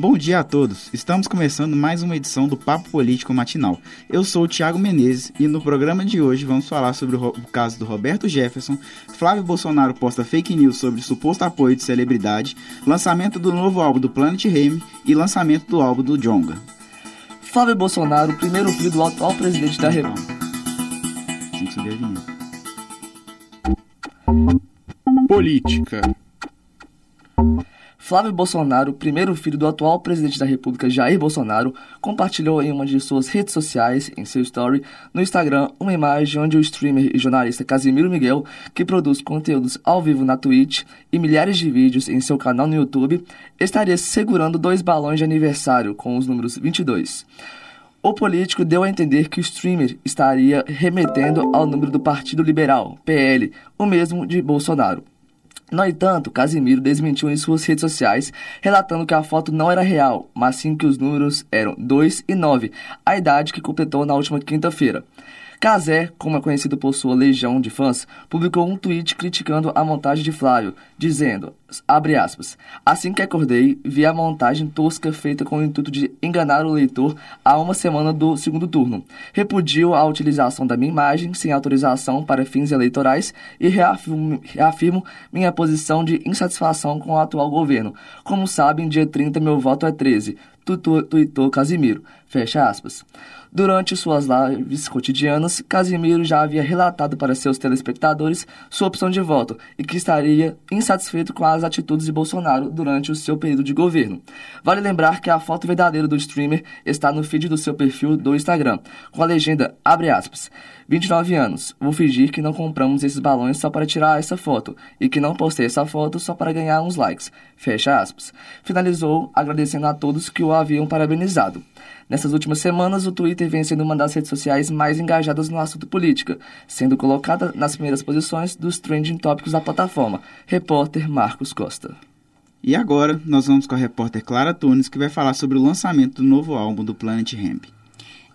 Bom dia a todos. Estamos começando mais uma edição do Papo Político Matinal. Eu sou o Thiago Menezes e no programa de hoje vamos falar sobre o, o caso do Roberto Jefferson, Flávio Bolsonaro posta fake news sobre suposto apoio de celebridade, lançamento do novo álbum do Planet Ramp e lançamento do álbum do Jonga. Flávio Bolsonaro, primeiro filho do atual presidente da República. Política. Flávio Bolsonaro, primeiro filho do atual presidente da República Jair Bolsonaro, compartilhou em uma de suas redes sociais, em seu story, no Instagram, uma imagem onde o streamer e jornalista Casimiro Miguel, que produz conteúdos ao vivo na Twitch e milhares de vídeos em seu canal no YouTube, estaria segurando dois balões de aniversário com os números 22. O político deu a entender que o streamer estaria remetendo ao número do Partido Liberal, PL, o mesmo de Bolsonaro. No entanto, Casimiro desmentiu em suas redes sociais, relatando que a foto não era real, mas sim que os números eram 2 e 9, a idade que completou na última quinta-feira. Cazé, como é conhecido por sua legião de fãs, publicou um tweet criticando a montagem de Flávio, dizendo, abre aspas, assim que acordei, vi a montagem tosca feita com o intuito de enganar o leitor há uma semana do segundo turno. Repudio a utilização da minha imagem sem autorização para fins eleitorais e reafirmo, reafirmo minha posição de insatisfação com o atual governo. Como sabem, dia 30 meu voto é 13. Tuitou Casimiro. Fecha aspas. Durante suas lives cotidianas, Casimiro já havia relatado para seus telespectadores sua opção de voto e que estaria insatisfeito com as atitudes de Bolsonaro durante o seu período de governo. Vale lembrar que a foto verdadeira do streamer está no feed do seu perfil do Instagram, com a legenda abre aspas. 29 anos. Vou fingir que não compramos esses balões só para tirar essa foto e que não postei essa foto só para ganhar uns likes. Fecha aspas. Finalizou agradecendo a todos que o haviam parabenizado. Nessas últimas semanas, o Twitter vem sendo uma das redes sociais mais engajadas no assunto política, sendo colocada nas primeiras posições dos trending tópicos da plataforma. Repórter Marcos Costa. E agora, nós vamos com a repórter Clara Tunes, que vai falar sobre o lançamento do novo álbum do Planet Hemp.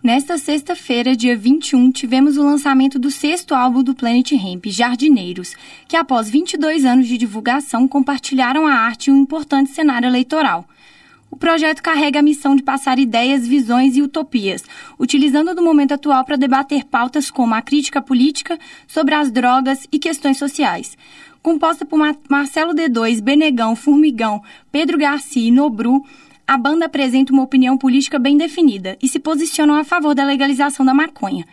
Nesta sexta-feira, dia 21, tivemos o lançamento do sexto álbum do Planet Hemp, Jardineiros, que após 22 anos de divulgação compartilharam a arte em um importante cenário eleitoral. O projeto carrega a missão de passar ideias, visões e utopias, utilizando do momento atual para debater pautas como a crítica política sobre as drogas e questões sociais. Composta por Marcelo D2, Benegão, Formigão, Pedro Garcia e Nobru, a banda apresenta uma opinião política bem definida e se posicionam a favor da legalização da maconha.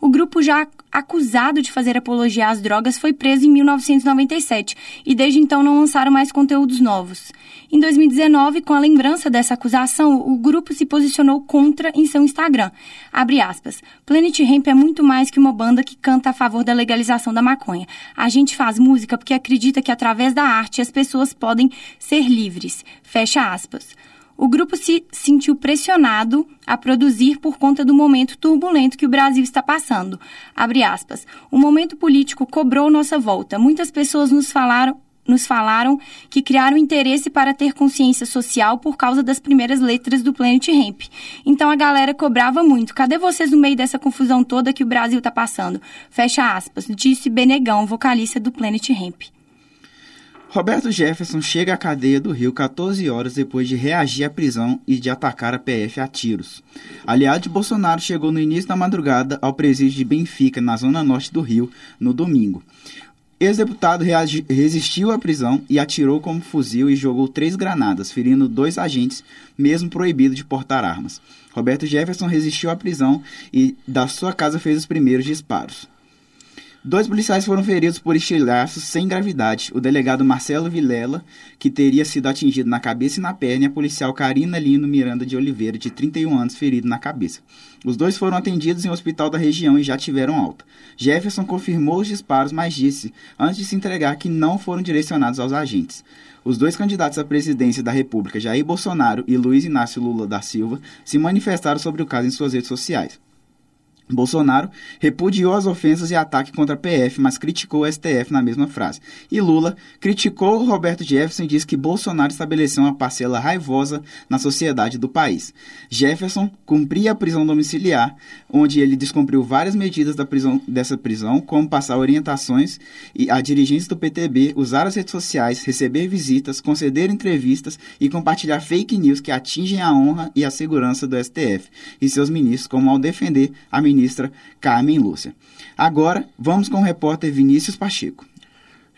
O grupo, já acusado de fazer apologia às drogas, foi preso em 1997 e desde então não lançaram mais conteúdos novos. Em 2019, com a lembrança dessa acusação, o grupo se posicionou contra em seu Instagram. Abre aspas. Planet Hemp é muito mais que uma banda que canta a favor da legalização da maconha. A gente faz música porque acredita que através da arte as pessoas podem ser livres. Fecha aspas o grupo se sentiu pressionado a produzir por conta do momento turbulento que o Brasil está passando. Abre aspas. O momento político cobrou nossa volta. Muitas pessoas nos falaram nos falaram que criaram interesse para ter consciência social por causa das primeiras letras do Planet Hemp. Então a galera cobrava muito. Cadê vocês no meio dessa confusão toda que o Brasil está passando? Fecha aspas, disse Benegão, vocalista do Planet Hemp. Roberto Jefferson chega à cadeia do Rio 14 horas depois de reagir à prisão e de atacar a PF a tiros. Aliado de Bolsonaro chegou no início da madrugada ao presídio de Benfica, na zona norte do Rio, no domingo. Ex-deputado resistiu à prisão e atirou como fuzil e jogou três granadas, ferindo dois agentes, mesmo proibido de portar armas. Roberto Jefferson resistiu à prisão e da sua casa fez os primeiros disparos. Dois policiais foram feridos por estilhaços sem gravidade. O delegado Marcelo Vilela, que teria sido atingido na cabeça e na perna, e a policial Karina Lino Miranda de Oliveira, de 31 anos, ferido na cabeça. Os dois foram atendidos em um hospital da região e já tiveram alta. Jefferson confirmou os disparos, mas disse, antes de se entregar, que não foram direcionados aos agentes. Os dois candidatos à presidência da República, Jair Bolsonaro e Luiz Inácio Lula da Silva, se manifestaram sobre o caso em suas redes sociais. Bolsonaro repudiou as ofensas e ataques contra a PF, mas criticou o STF na mesma frase. E Lula criticou Roberto Jefferson e disse que Bolsonaro estabeleceu uma parcela raivosa na sociedade do país. Jefferson cumpria a prisão domiciliar, onde ele descumpriu várias medidas da prisão, dessa prisão, como passar orientações a dirigentes do PTB, usar as redes sociais, receber visitas, conceder entrevistas e compartilhar fake news que atingem a honra e a segurança do STF e seus ministros, como ao defender a ministra ministra Carmen Lúcia. Agora, vamos com o repórter Vinícius Pacheco.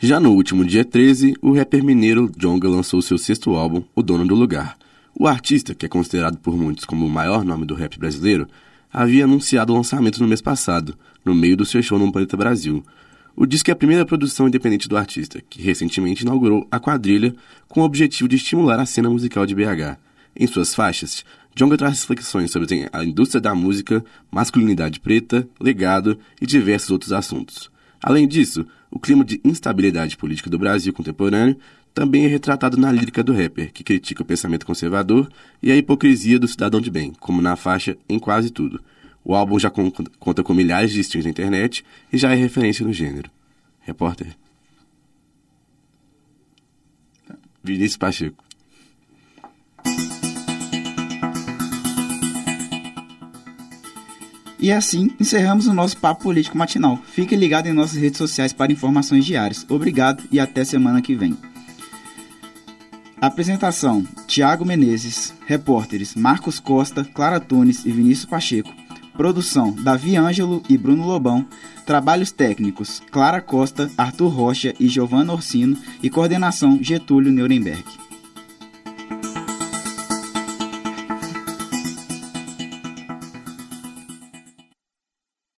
Já no último dia 13, o rapper mineiro Jonga lançou seu sexto álbum, O Dono do Lugar. O artista, que é considerado por muitos como o maior nome do rap brasileiro, havia anunciado o lançamento no mês passado, no meio do seu show no Planeta Brasil. O disco é a primeira produção independente do artista, que recentemente inaugurou a quadrilha com o objetivo de estimular a cena musical de BH. Em suas faixas, Jonga traz reflexões sobre a indústria da música, masculinidade preta, legado e diversos outros assuntos. Além disso, o clima de instabilidade política do Brasil contemporâneo também é retratado na lírica do rapper, que critica o pensamento conservador e a hipocrisia do cidadão de bem, como na faixa Em Quase Tudo. O álbum já conta com milhares de streams na internet e já é referência no gênero. Repórter Vinícius Pacheco. E assim encerramos o nosso Papo Político Matinal. Fique ligado em nossas redes sociais para informações diárias. Obrigado e até semana que vem. Apresentação: Tiago Menezes. Repórteres: Marcos Costa, Clara Tunes e Vinícius Pacheco. Produção: Davi Ângelo e Bruno Lobão. Trabalhos técnicos: Clara Costa, Arthur Rocha e Giovanna Orsino. E coordenação: Getúlio Nuremberg.